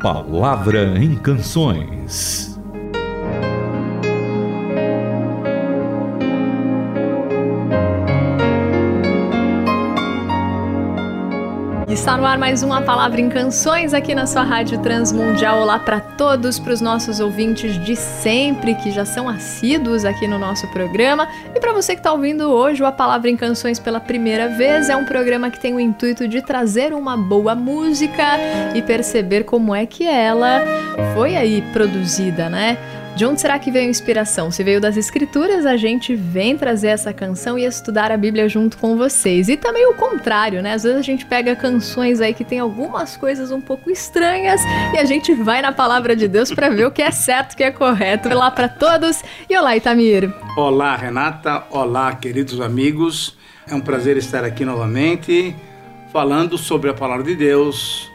Palavra em Canções. Está no ar mais uma palavra em canções aqui na sua Rádio Transmundial. Olá para todos, para os nossos ouvintes de sempre que já são assíduos aqui no nosso programa. E para você que está ouvindo hoje A Palavra em Canções pela primeira vez, é um programa que tem o intuito de trazer uma boa música e perceber como é que ela foi aí produzida, né? De onde será que veio a inspiração? Se veio das escrituras, a gente vem trazer essa canção e estudar a Bíblia junto com vocês. E também o contrário, né? Às vezes a gente pega canções aí que tem algumas coisas um pouco estranhas e a gente vai na palavra de Deus para ver o que é certo, o que é correto. Olá para todos e olá, Itamir. Olá, Renata. Olá, queridos amigos. É um prazer estar aqui novamente falando sobre a palavra de Deus,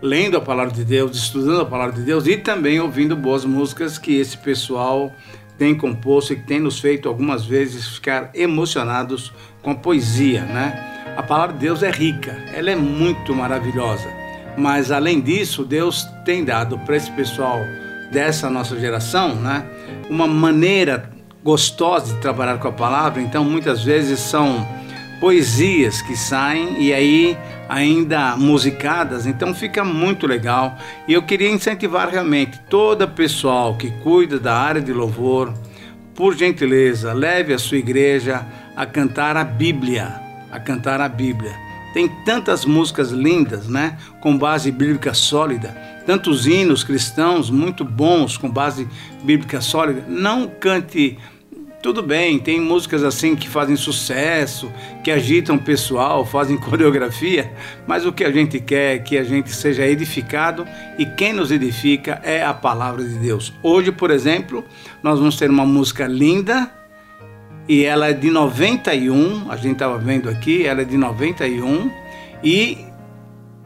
lendo a palavra de Deus, estudando a palavra de Deus e também ouvindo boas músicas que esse pessoal tem composto e que tem nos feito algumas vezes ficar emocionados com a poesia, né? A palavra de Deus é rica, ela é muito maravilhosa, mas além disso, Deus tem dado para esse pessoal dessa nossa geração, né, uma maneira gostosa de trabalhar com a palavra, então muitas vezes são poesias que saem e aí ainda musicadas, então fica muito legal. E eu queria incentivar realmente todo o pessoal que cuida da área de louvor, por gentileza, leve a sua igreja a cantar a Bíblia, a cantar a Bíblia. Tem tantas músicas lindas, né, com base bíblica sólida, tantos hinos cristãos muito bons com base bíblica sólida. Não cante tudo bem, tem músicas assim que fazem sucesso, que agitam o pessoal, fazem coreografia, mas o que a gente quer é que a gente seja edificado e quem nos edifica é a palavra de Deus. Hoje, por exemplo, nós vamos ter uma música linda e ela é de 91, a gente estava vendo aqui, ela é de 91 e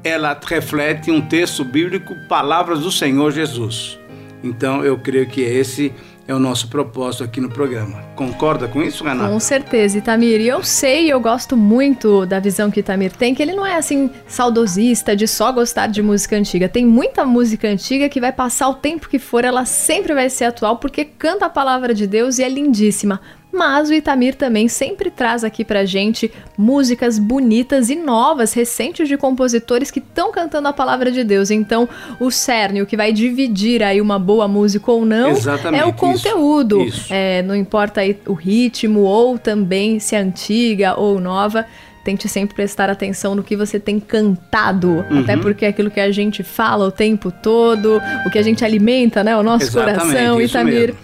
ela reflete um texto bíblico, Palavras do Senhor Jesus. Então eu creio que esse é o nosso propósito aqui no programa. Concorda com isso, Renata? Com certeza, Itamir. E eu sei, eu gosto muito da visão que Itamir tem, que ele não é assim saudosista de só gostar de música antiga. Tem muita música antiga que vai passar o tempo que for, ela sempre vai ser atual porque canta a palavra de Deus e é lindíssima. Mas o Itamir também sempre traz aqui pra gente músicas bonitas e novas, recentes de compositores que estão cantando a palavra de Deus. Então, o cerne, o que vai dividir aí uma boa música ou não, Exatamente, é o conteúdo. Isso, isso. É, não importa aí o ritmo ou também se é antiga ou nova tente sempre prestar atenção no que você tem cantado, Uhum. até porque é aquilo que a gente fala o tempo todo, o que a gente alimenta, né, o nosso Exatamente, coração, Itamir.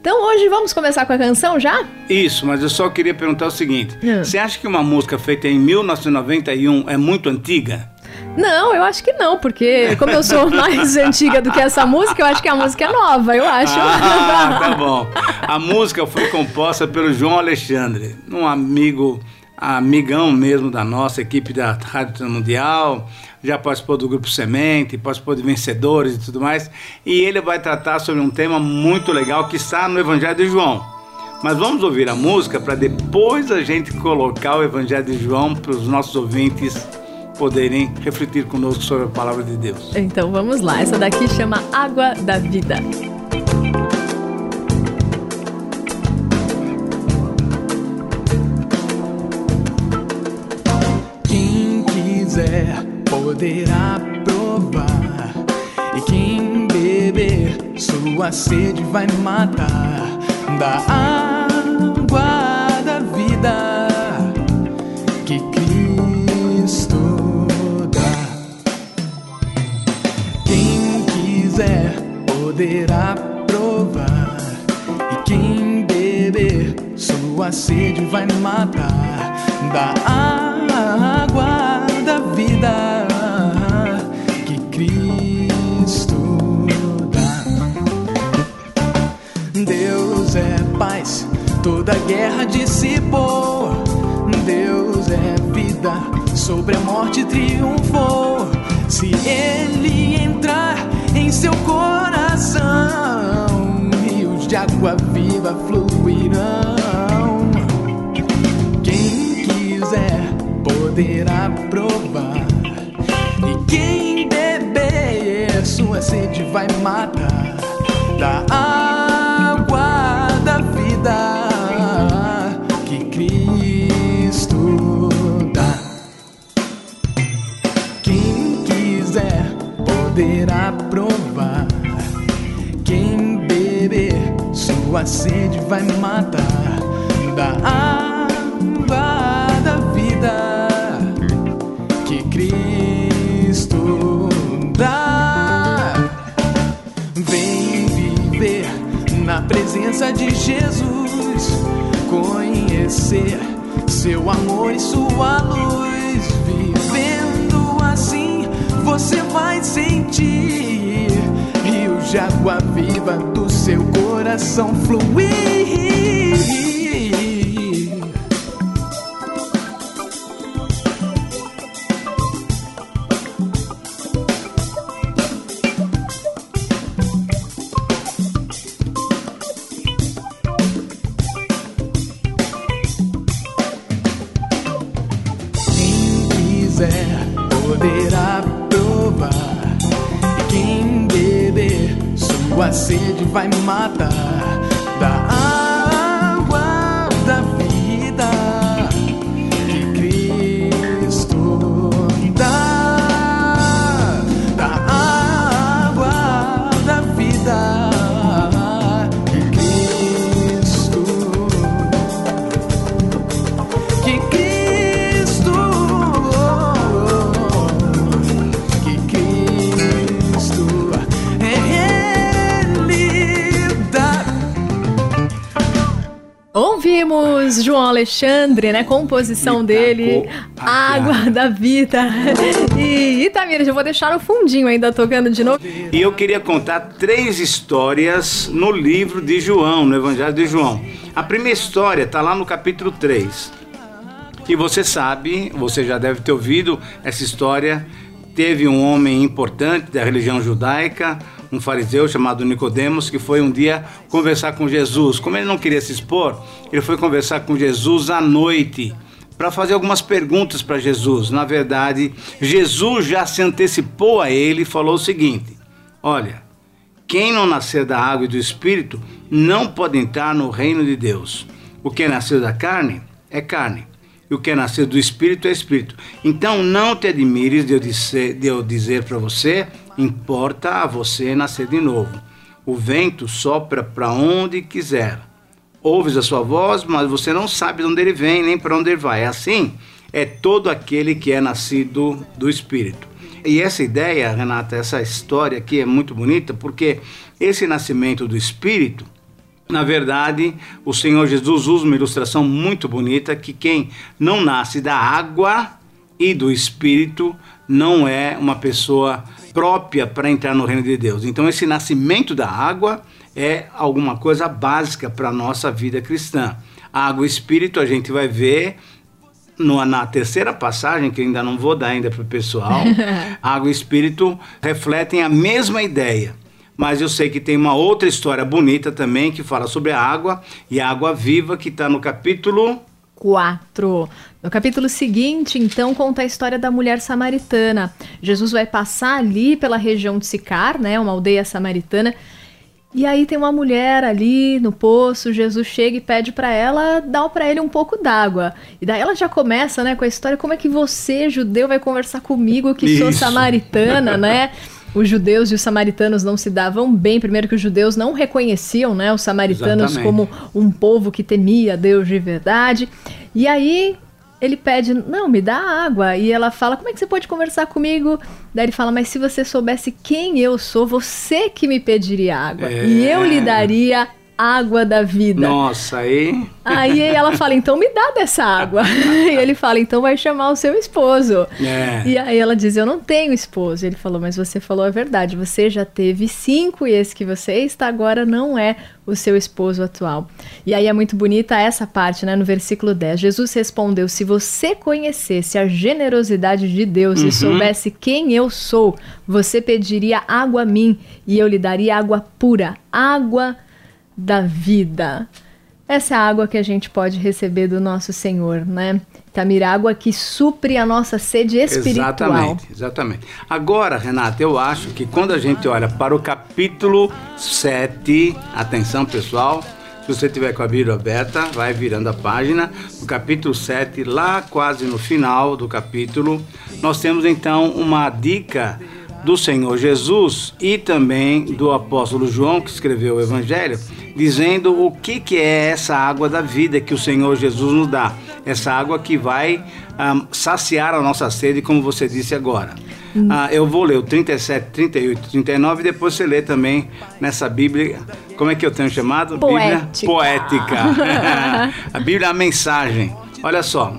Então hoje vamos começar com a canção já? Isso, mas eu só queria perguntar o seguinte: Ah. você acha que uma música feita em 1991 é muito antiga? Não, eu acho que não, porque como eu sou mais antiga do que essa música, eu acho que a música é nova, eu acho. Ah, tá bom. A música foi composta pelo João Alexandre, um amigo, amigão mesmo da nossa equipe da Rádio Mundial. Já participou do Grupo Semente, participou de Vencedores e tudo mais. E ele vai tratar sobre um tema muito legal que está no Evangelho de João. Mas vamos ouvir a música para depois a gente colocar o Evangelho de João para os nossos ouvintes poderem refletir conosco sobre a palavra de Deus. Então vamos lá, essa daqui chama Água da Vida. Quiser poderá provar, e quem beber sua sede vai matar. Da água da vida que Cristo dá. Quem quiser poderá provar, e quem beber sua sede vai matar. Da água vida que Cristo dá. Deus é paz, toda guerra dissipou. Deus é vida, sobre a morte triunfou. Se Ele entrar em seu coração, rios de água viva fluirão. Poderá provar, e quem beber sua sede vai matar da água da vida que Cristo dá. Quem quiser poderá provar. Quem beber sua sede vai matar da água presença de Jesus, conhecer seu amor e sua luz. Vivendo assim, você vai sentir rios de água viva do seu coração fluir. Sede vai matar Alexandre, né? Composição dele, Água da Vida. E Itamira, já vou deixar no fundinho ainda tocando de novo. E eu queria contar três histórias no livro de João, no Evangelho de João. A primeira história está lá no capítulo 3. E você sabe, você já deve ter ouvido essa história. Teve um homem importante da religião judaica, um fariseu chamado Nicodemos, que foi um dia conversar com Jesus. Como ele não queria se expor, ele foi conversar com Jesus à noite para fazer algumas perguntas para Jesus. Na verdade, Jesus já se antecipou a ele e falou o seguinte: Olha, quem não nascer da água e do espírito não pode entrar no reino de Deus. O que é nascido da carne é carne, e o que é nascido do espírito é espírito. Então não te admires de eu dizer, de eu dizer para você: importa a você nascer de novo. O vento sopra para onde quiser. Ouves a sua voz, mas você não sabe de onde ele vem nem para onde ele vai. Assim é todo aquele que é nascido do Espírito. E essa ideia, Renata, essa história aqui é muito bonita porque esse nascimento do Espírito, na verdade, o Senhor Jesus usa uma ilustração muito bonita que quem não nasce da água e do Espírito não é uma pessoa própria para entrar no reino de Deus. Então, esse nascimento da água é alguma coisa básica para a nossa vida cristã. Água e Espírito a gente vai ver no, na terceira passagem, que eu ainda não vou dar ainda para o pessoal, água e espírito refletem a mesma ideia. Mas eu sei que tem uma outra história bonita também que fala sobre a água e a água viva que está no capítulo 4. No capítulo seguinte, então, conta a história da mulher samaritana. Jesus vai passar ali pela região de Sicar, né, uma aldeia samaritana, e aí tem uma mulher ali no poço, Jesus chega e pede para ela dar para ele um pouco d'água. E daí ela já começa, né, com a história como é que você, judeu, vai conversar comigo que sou Isso. samaritana, né? Os judeus e os samaritanos não se davam bem. Primeiro que os judeus não reconheciam, né, os samaritanos Exatamente. como um povo que temia Deus de verdade. E aí ele pede, não, me dá água. E ela fala, como é que você pode conversar comigo? Daí ele fala, mas se você soubesse quem eu sou, você que me pediria água. E eu lhe daria água da vida. Nossa, aí. Aí ela fala, então me dá dessa água. e ele fala, então vai chamar o seu esposo. É. E aí ela diz, eu não tenho esposo. Ele falou, mas você falou a verdade, você já teve cinco e esse que você está agora não é o seu esposo atual. E aí é muito bonita essa parte, né, no versículo 10. Jesus respondeu, se você conhecesse a generosidade de Deus e soubesse quem eu sou, você pediria água a mim e eu lhe daria água pura, água da vida. Essa é a água que a gente pode receber do nosso Senhor, né? Tamir, água que supre a nossa sede espiritual. Exatamente, exatamente. Agora, Renata, eu acho que quando a gente olha para o capítulo 7, atenção pessoal, se você tiver com a Bíblia aberta, vai virando a página. No capítulo 7, lá quase no final do capítulo, nós temos então uma dica do Senhor Jesus e também do apóstolo João, que escreveu o Evangelho, dizendo o que, que é essa água da vida que o Senhor Jesus nos dá. Essa água que vai um, saciar a nossa sede, como você disse agora. Hum. Ah, eu vou ler o 37, 38, 39 e depois você lê também nessa Bíblia. Como é que eu tenho chamado? Poética. Bíblia poética. a Bíblia é a mensagem. Olha só,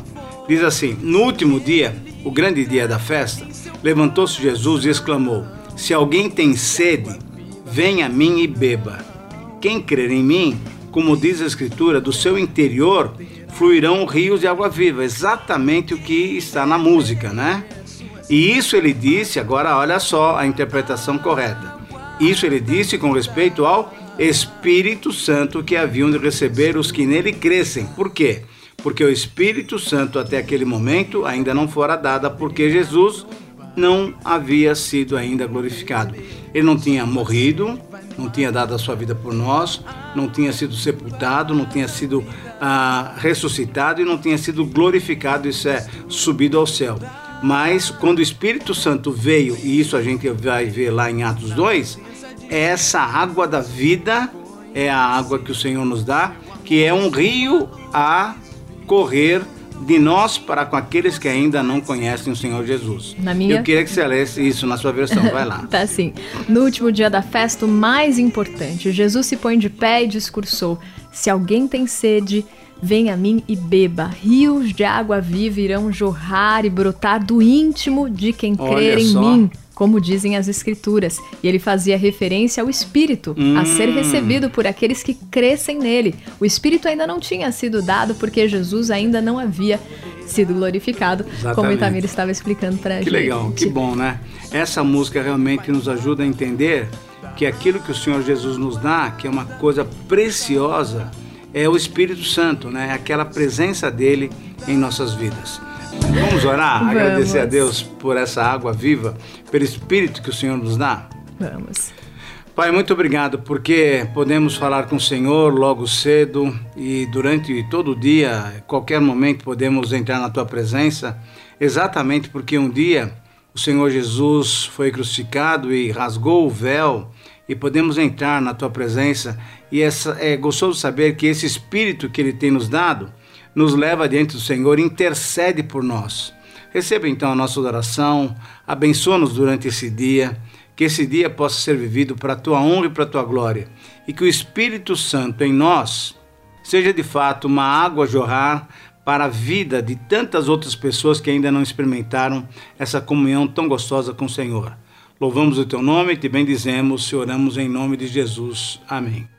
diz assim: No último dia, o grande dia da festa, levantou-se Jesus e exclamou: Se alguém tem sede, venha a mim e beba. Quem crer em mim, como diz a Escritura, do seu interior fluirão rios de água viva. Exatamente o que está na música, né? E isso ele disse, agora olha só a interpretação correta. Isso ele disse com respeito ao Espírito Santo que haviam de receber os que nele crescem. Por quê? Porque o Espírito Santo até aquele momento ainda não fora dada, porque Jesus não havia sido ainda glorificado. Ele não tinha morrido, não tinha dado a sua vida por nós, não tinha sido sepultado, não tinha sido ah, ressuscitado e não tinha sido glorificado, isso é, subido ao céu. Mas quando o Espírito Santo veio, e isso a gente vai ver lá em Atos 2, essa água da vida é a água que o Senhor nos dá, que é um rio a correr de nós para com aqueles que ainda não conhecem o Senhor Jesus. Na minha... Eu queria que você lesse isso na sua versão, vai lá. tá sim. No último dia da festa, o mais importante, Jesus se põe de pé e discursou: Se alguém tem sede, Vem a mim e beba, rios de água viva irão jorrar e brotar do íntimo de quem Olha crer em só. mim, como dizem as escrituras. E ele fazia referência ao Espírito, hum. a ser recebido por aqueles que crescem nele. O Espírito ainda não tinha sido dado porque Jesus ainda não havia sido glorificado, Exatamente. como o Itamir estava explicando para a gente. Que legal, que bom, né? Essa música realmente nos ajuda a entender que aquilo que o Senhor Jesus nos dá, que é uma coisa preciosa, é o Espírito Santo, né? Aquela presença dele em nossas vidas. Vamos orar, Vamos. agradecer a Deus por essa água viva, pelo Espírito que o Senhor nos dá? Vamos. Pai, muito obrigado porque podemos falar com o Senhor logo cedo e durante todo o dia, qualquer momento podemos entrar na tua presença, exatamente porque um dia o Senhor Jesus foi crucificado e rasgou o véu e podemos entrar na tua presença. E essa, é gostoso saber que esse Espírito que Ele tem nos dado nos leva diante do Senhor intercede por nós. Receba então a nossa oração, abençoa-nos durante esse dia, que esse dia possa ser vivido para a tua honra e para a tua glória, e que o Espírito Santo em nós seja de fato uma água jorrar para a vida de tantas outras pessoas que ainda não experimentaram essa comunhão tão gostosa com o Senhor. Louvamos o teu nome te bendizemos e oramos em nome de Jesus. Amém.